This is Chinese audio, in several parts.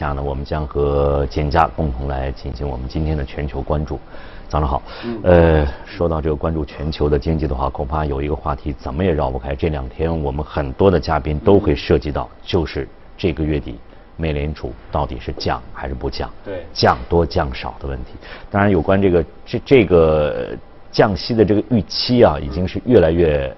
下呢，我们将和简家共同来进行我们今天的全球关注。早上好，呃，说到这个关注全球的经济的话，恐怕有一个话题怎么也绕不开。这两天我们很多的嘉宾都会涉及到，就是这个月底美联储到底是降还是不降？对，降多降少的问题。当然，有关这个这这个降息的这个预期啊，已经是越来越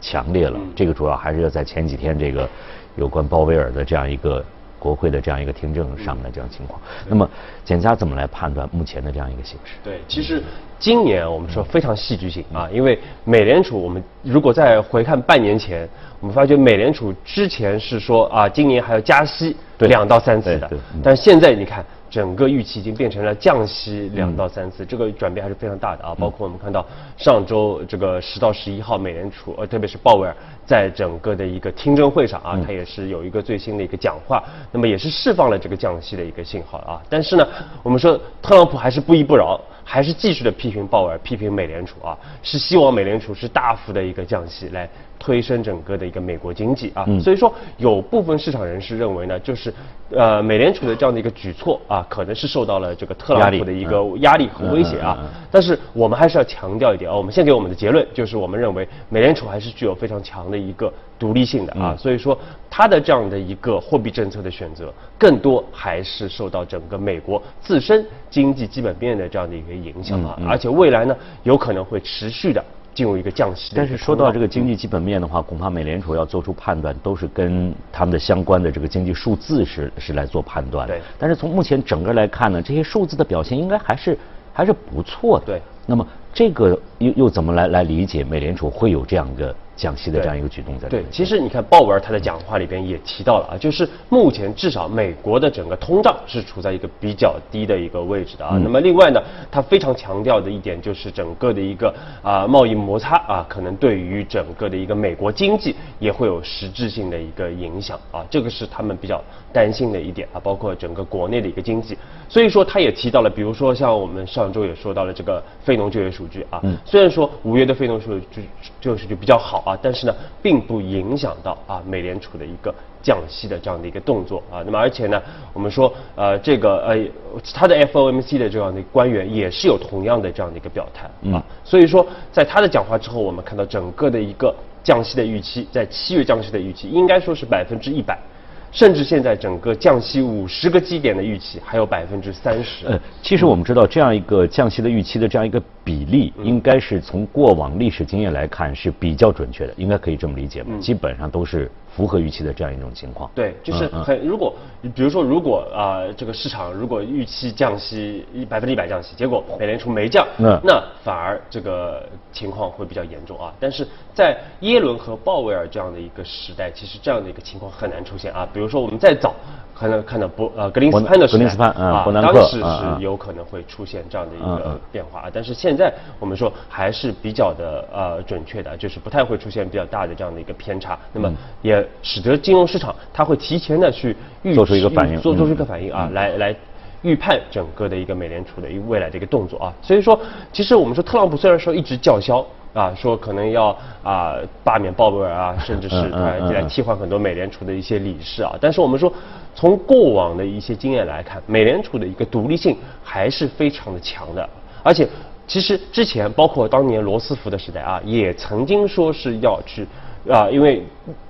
强烈了。这个主要还是要在前几天这个有关鲍威尔的这样一个。国会的这样一个听证上面的这样情况，那么简家怎么来判断目前的这样一个形势？对，其实今年我们说非常戏剧性啊，因为美联储，我们如果再回看半年前，我们发觉美联储之前是说啊，今年还要加息两到三次的，但现在你看。整个预期已经变成了降息两到三次，这个转变还是非常大的啊！包括我们看到上周这个十到十一号，美联储呃，特别是鲍威尔在整个的一个听证会上啊，他也是有一个最新的一个讲话，那么也是释放了这个降息的一个信号啊。但是呢，我们说特朗普还是不依不饶，还是继续的批评鲍威尔，批评美联储啊，是希望美联储是大幅的一个降息来。推升整个的一个美国经济啊，所以说有部分市场人士认为呢，就是呃美联储的这样的一个举措啊，可能是受到了这个特朗普的一个压力和威胁啊。但是我们还是要强调一点啊，我们先给我们的结论就是，我们认为美联储还是具有非常强的一个独立性的啊，所以说它的这样的一个货币政策的选择，更多还是受到整个美国自身经济基本面的这样的一个影响啊，而且未来呢，有可能会持续的。进入一个降息，但是说到这个经济基本面的话，恐怕美联储要做出判断，都是跟他们的相关的这个经济数字是是来做判断。对。但是从目前整个来看呢，这些数字的表现应该还是还是不错的。对。那么这个又又怎么来来理解美联储会有这样一个？降息的这样一个举动在对，其实你看鲍威尔他的讲话里边也提到了啊，就是目前至少美国的整个通胀是处在一个比较低的一个位置的啊。那么另外呢，他非常强调的一点就是整个的一个啊贸易摩擦啊，可能对于整个的一个美国经济也会有实质性的一个影响啊，这个是他们比较担心的一点啊，包括整个国内的一个经济。所以说他也提到了，比如说像我们上周也说到了这个非农就业数据啊，虽然说五月的非农数据就业数据比较好。啊，但是呢，并不影响到啊美联储的一个降息的这样的一个动作啊。那么而且呢，我们说呃这个呃他的 FOMC 的这样的官员也是有同样的这样的一个表态啊。所以说在他的讲话之后，我们看到整个的一个降息的预期，在七月降息的预期应该说是百分之一百。甚至现在整个降息五十个基点的预期还有百分之三十。呃，其实我们知道这样一个降息的预期的这样一个比例，应该是从过往历史经验来看是比较准确的，应该可以这么理解嘛？基本上都是。符合预期的这样一种情况，对，就是很如果，比如说如果啊这个市场如果预期降息一百分之一百降息，结果美联储没降，那那反而这个情况会比较严重啊。但是在耶伦和鲍威尔这样的一个时代，其实这样的一个情况很难出现啊。比如说我们再早可能看到博呃格林斯潘的时代啊，当时是有可能会出现这样的一个变化啊。但是现在我们说还是比较的呃准确的，就是不太会出现比较大的这样的一个偏差。那么也。使得金融市场它会提前的去预做出一个反应，做做出一个反应啊，来来预判整个的一个美联储的一个未来的一个动作啊。所以说，其实我们说特朗普虽然说一直叫嚣啊，说可能要啊罢免鲍威尔啊，甚至是来替换很多美联储的一些理事啊，但是我们说从过往的一些经验来看，美联储的一个独立性还是非常的强的，而且其实之前包括当年罗斯福的时代啊，也曾经说是要去。啊，因为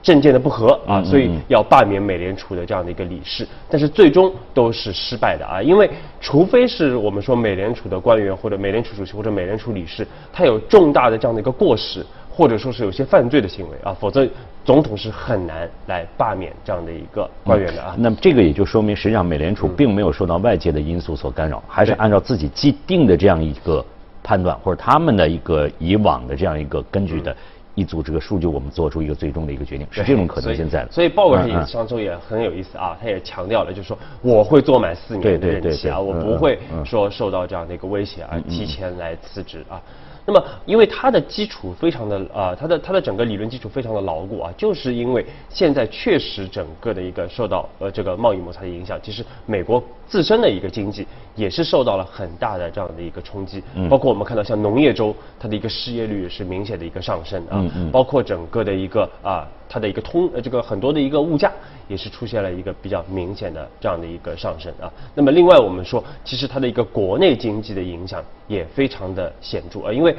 政见的不合啊，所以要罢免美联储的这样的一个理事，但是最终都是失败的啊，因为除非是我们说美联储的官员或者美联储主席或者美联储理事，他有重大的这样的一个过失，或者说是有些犯罪的行为啊，否则总统是很难来罢免这样的一个官员的啊。那么这个也就说明，实际上美联储并没有受到外界的因素所干扰，还是按照自己既定的这样一个判断，或者他们的一个以往的这样一个根据的。一组这个数据，我们做出一个最终的一个决定，是这种可能性在的。所以鲍威尔也上周也很有意思啊，他也强调了，就是说我会做满四年的任期啊，我不会说受到这样的一个威胁而提前来辞职啊。那么因为它的基础非常的啊，它的它的整个理论基础非常的牢固啊，就是因为现在确实整个的一个受到呃这个贸易摩擦的影响，其实美国自身的一个经济也是受到了很大的这样的一个冲击，包括我们看到像农业州它的一个失业率是明显的一个上升啊，包括整个的一个啊它的一个通呃这个很多的一个物价也是出现了一个比较明显的这样的一个上升啊。那么另外我们说，其实它的一个国内经济的影响也非常的显著啊，因为。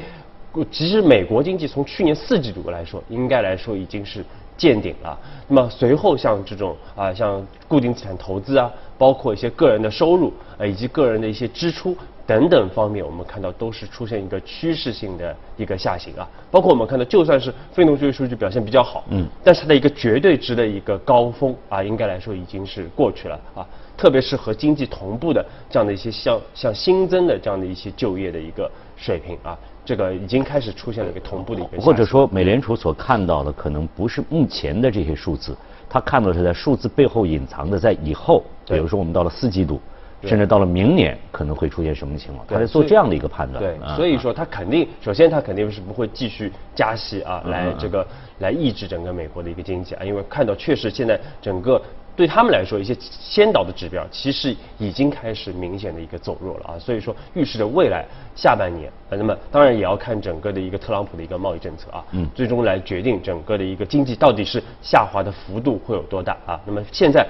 其实美国经济从去年四季度来说，应该来说已经是见顶了。那么随后像这种啊，像固定资产投资啊，包括一些个人的收入啊，以及个人的一些支出等等方面，我们看到都是出现一个趋势性的一个下行啊。包括我们看到，就算是非农就业数据表现比较好，嗯，但是它的一个绝对值的一个高峰啊，应该来说已经是过去了啊。特别是和经济同步的这样的一些像像新增的这样的一些就业的一个水平啊。这个已经开始出现了一个同步的一个，或者说美联储所看到的可能不是目前的这些数字，他看到是在数字背后隐藏的，在以后，比如说我们到了四季度，甚至到了明年可能会出现什么情况，他在做这样的一个判断。对，所以说他肯定，首先他肯定是不会继续加息啊，来这个来抑制整个美国的一个经济啊，因为看到确实现在整个。对他们来说，一些先导的指标其实已经开始明显的一个走弱了啊，所以说预示着未来下半年，那么当然也要看整个的一个特朗普的一个贸易政策啊，嗯，最终来决定整个的一个经济到底是下滑的幅度会有多大啊，那么现在。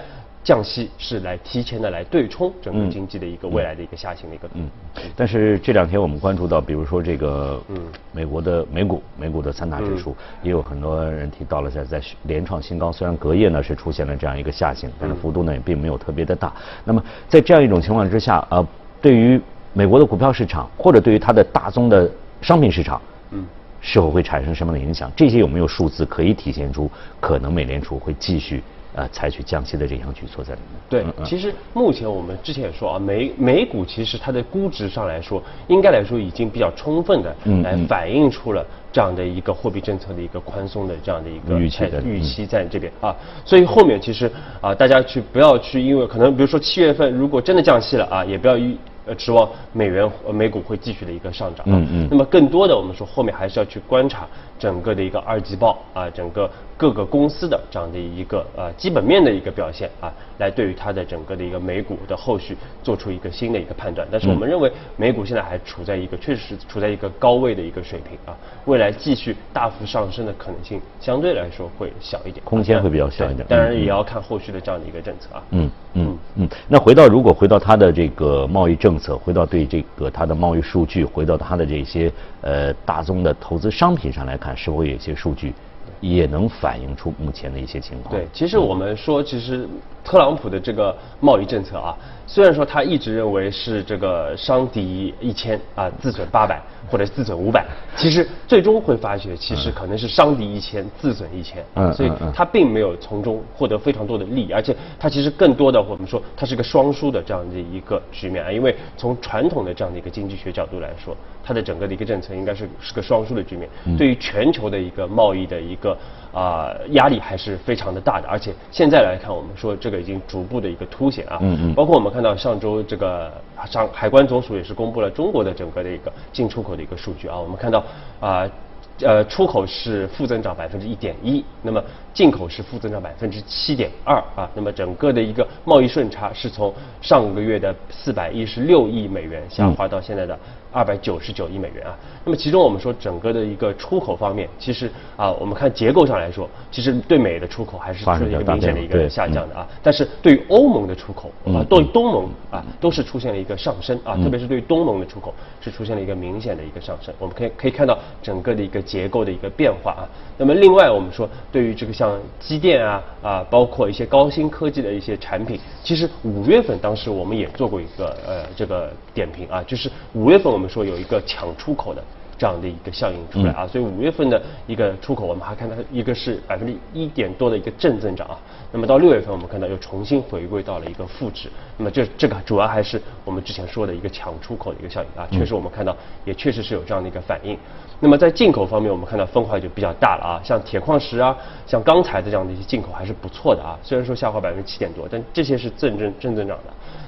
降息是来提前的来对冲整个经济的一个未来的一个下行的一个嗯，但是这两天我们关注到，比如说这个嗯，美国的美股，美股的三大指数也有很多人提到了在在连创新高，虽然隔夜呢是出现了这样一个下行，但是幅度呢也并没有特别的大。那么在这样一种情况之下，呃，对于美国的股票市场或者对于它的大宗的商品市场，嗯，是否会产生什么样的影响？这些有没有数字可以体现出可能美联储会继续？呃，采取降息的这项举措在里面。对，其实目前我们之前也说啊，美美股其实它的估值上来说，应该来说已经比较充分的来反映出了这样的一个货币政策的一个宽松的这样的一个预期的预期在这边啊。所以后面其实啊，大家去不要去，因为可能比如说七月份如果真的降息了啊，也不要预。呃，指望美元、美股会继续的一个上涨。嗯嗯。那么更多的，我们说后面还是要去观察整个的一个二季报啊，整个各个公司的这样的一个呃基本面的一个表现啊，来对于它的整个的一个美股的后续做出一个新的一个判断。但是我们认为美股现在还处在一个确实是处在一个高位的一个水平啊，未来继续大幅上升的可能性相对来说会小一点，空间会比较小一点。当然也要看后续的这样的一个政策啊。嗯嗯嗯。那回到如果回到它的这个贸易政。策回到对这个它的贸易数据，回到它的这些呃大宗的投资商品上来看，是否有一些数据也能反映出目前的一些情况？对，其实我们说，其实特朗普的这个贸易政策啊，虽然说他一直认为是这个伤敌一千啊，自损八百。或者自损五百，其实最终会发觉，其实可能是伤敌一千，自损一千，所以他并没有从中获得非常多的利益，而且他其实更多的我们说，它是个双输的这样的一个局面啊，因为从传统的这样的一个经济学角度来说，它的整个的一个政策应该是是个双输的局面，对于全球的一个贸易的一个啊压力还是非常的大的，而且现在来看，我们说这个已经逐步的一个凸显啊，嗯嗯，包括我们看到上周这个上海关总署也是公布了中国的整个的一个进出口。的一个数据啊，我们看到啊，出口是负增长百分之一点一，那么进口是负增长百分之七点二啊，那么整个的一个贸易顺差是从上个月的四百一十六亿美元下滑到现在的。二百九十九亿美元啊，那么其中我们说整个的一个出口方面，其实啊，我们看结构上来说，其实对美的出口还是出现一个明显的一个下降的啊。但是对于欧盟的出口啊，对东盟啊，都是出现了一个上升啊，特别是对于东盟的出口是出现了一个明显的一个上升。我们可以可以看到整个的一个结构的一个变化啊。那么另外我们说，对于这个像机电啊啊，包括一些高新科技的一些产品，其实五月份当时我们也做过一个呃这个点评啊，就是五月份我们。说有一个抢出口的这样的一个效应出来啊，所以五月份的一个出口，我们还看到一个是百分之一点多的一个正增长啊。那么到六月份，我们看到又重新回归到了一个负值。那么这这个主要还是我们之前说的一个抢出口的一个效应啊，确实我们看到也确实是有这样的一个反应。那么在进口方面，我们看到分化就比较大了啊，像铁矿石啊，像钢材的这样的一些进口还是不错的啊，虽然说下滑百分之七点多，但这些是正正正增长的。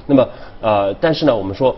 那么呃，但是呢，我们说。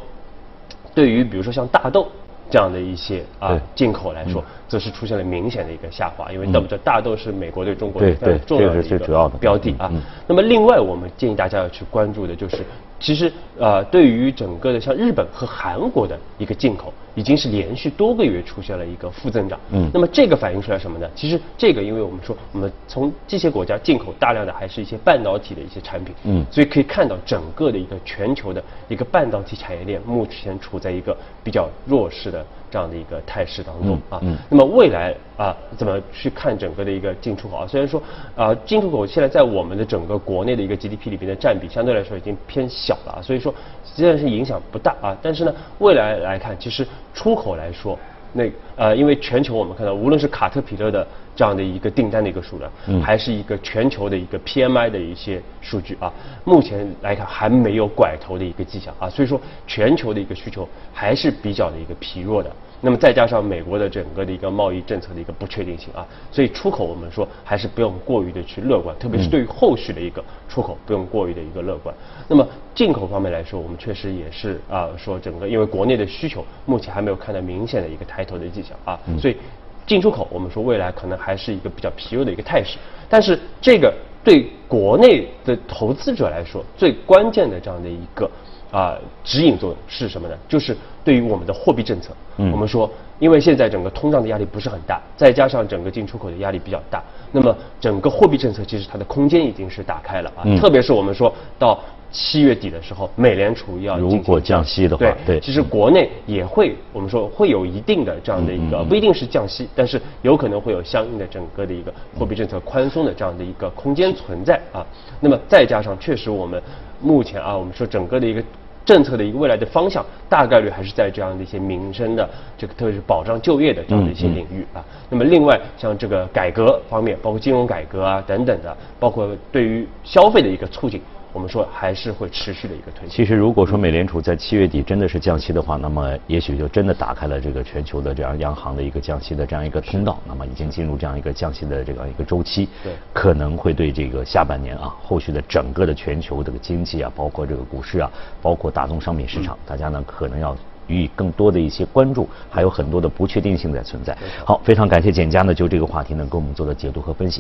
对于比如说像大豆这样的一些啊进口来说，则是出现了明显的一个下滑，因为大豆是美国对中国非常重要的一个标的啊。那么另外，我们建议大家要去关注的就是。其实，呃，对于整个的像日本和韩国的一个进口，已经是连续多个月出现了一个负增长。嗯，那么这个反映出来什么呢？其实这个，因为我们说，我们从这些国家进口大量的还是一些半导体的一些产品。嗯，所以可以看到整个的一个全球的一个半导体产业链目前处在一个比较弱势的。这样的一个态势当中啊，那么未来啊，怎么去看整个的一个进出口啊？虽然说啊，进出口现在在我们的整个国内的一个 GDP 里边的占比相对来说已经偏小了啊，所以说虽然是影响不大啊，但是呢，未来来看，其实出口来说，那呃，因为全球我们看到，无论是卡特彼勒的这样的一个订单的一个数量，还是一个全球的一个 PMI 的一些数据啊，目前来看还没有拐头的一个迹象啊，所以说全球的一个需求还是比较的一个疲弱的。那么再加上美国的整个的一个贸易政策的一个不确定性啊，所以出口我们说还是不用过于的去乐观，特别是对于后续的一个出口不用过于的一个乐观。那么进口方面来说，我们确实也是啊，说整个因为国内的需求目前还没有看到明显的一个抬头的迹象啊，所以进出口我们说未来可能还是一个比较疲弱的一个态势。但是这个对国内的投资者来说，最关键的这样的一个。啊，指引作用是什么呢？就是对于我们的货币政策，嗯我们说，因为现在整个通胀的压力不是很大，再加上整个进出口的压力比较大，那么整个货币政策其实它的空间已经是打开了啊。特别是我们说到七月底的时候，美联储要如果降息的话，对，其实国内也会，我们说会有一定的这样的一个，不一定是降息，但是有可能会有相应的整个的一个货币政策宽松的这样的一个空间存在啊。那么再加上确实我们目前啊，我们说整个的一个。政策的一个未来的方向，大概率还是在这样的一些民生的这个，特别是保障就业的这样的一些领域啊。那么，另外像这个改革方面，包括金融改革啊等等的，包括对于消费的一个促进。我们说还是会持续的一个推进。其实，如果说美联储在七月底真的是降息的话，那么也许就真的打开了这个全球的这样央行的一个降息的这样一个通道。那么已经进入这样一个降息的这样一个周期，对，可能会对这个下半年啊，后续的整个的全球这个经济啊，包括这个股市啊，包括大宗商品市场，大家呢可能要予以更多的一些关注，还有很多的不确定性在存在。好，非常感谢简家呢就这个话题呢给我们做的解读和分析。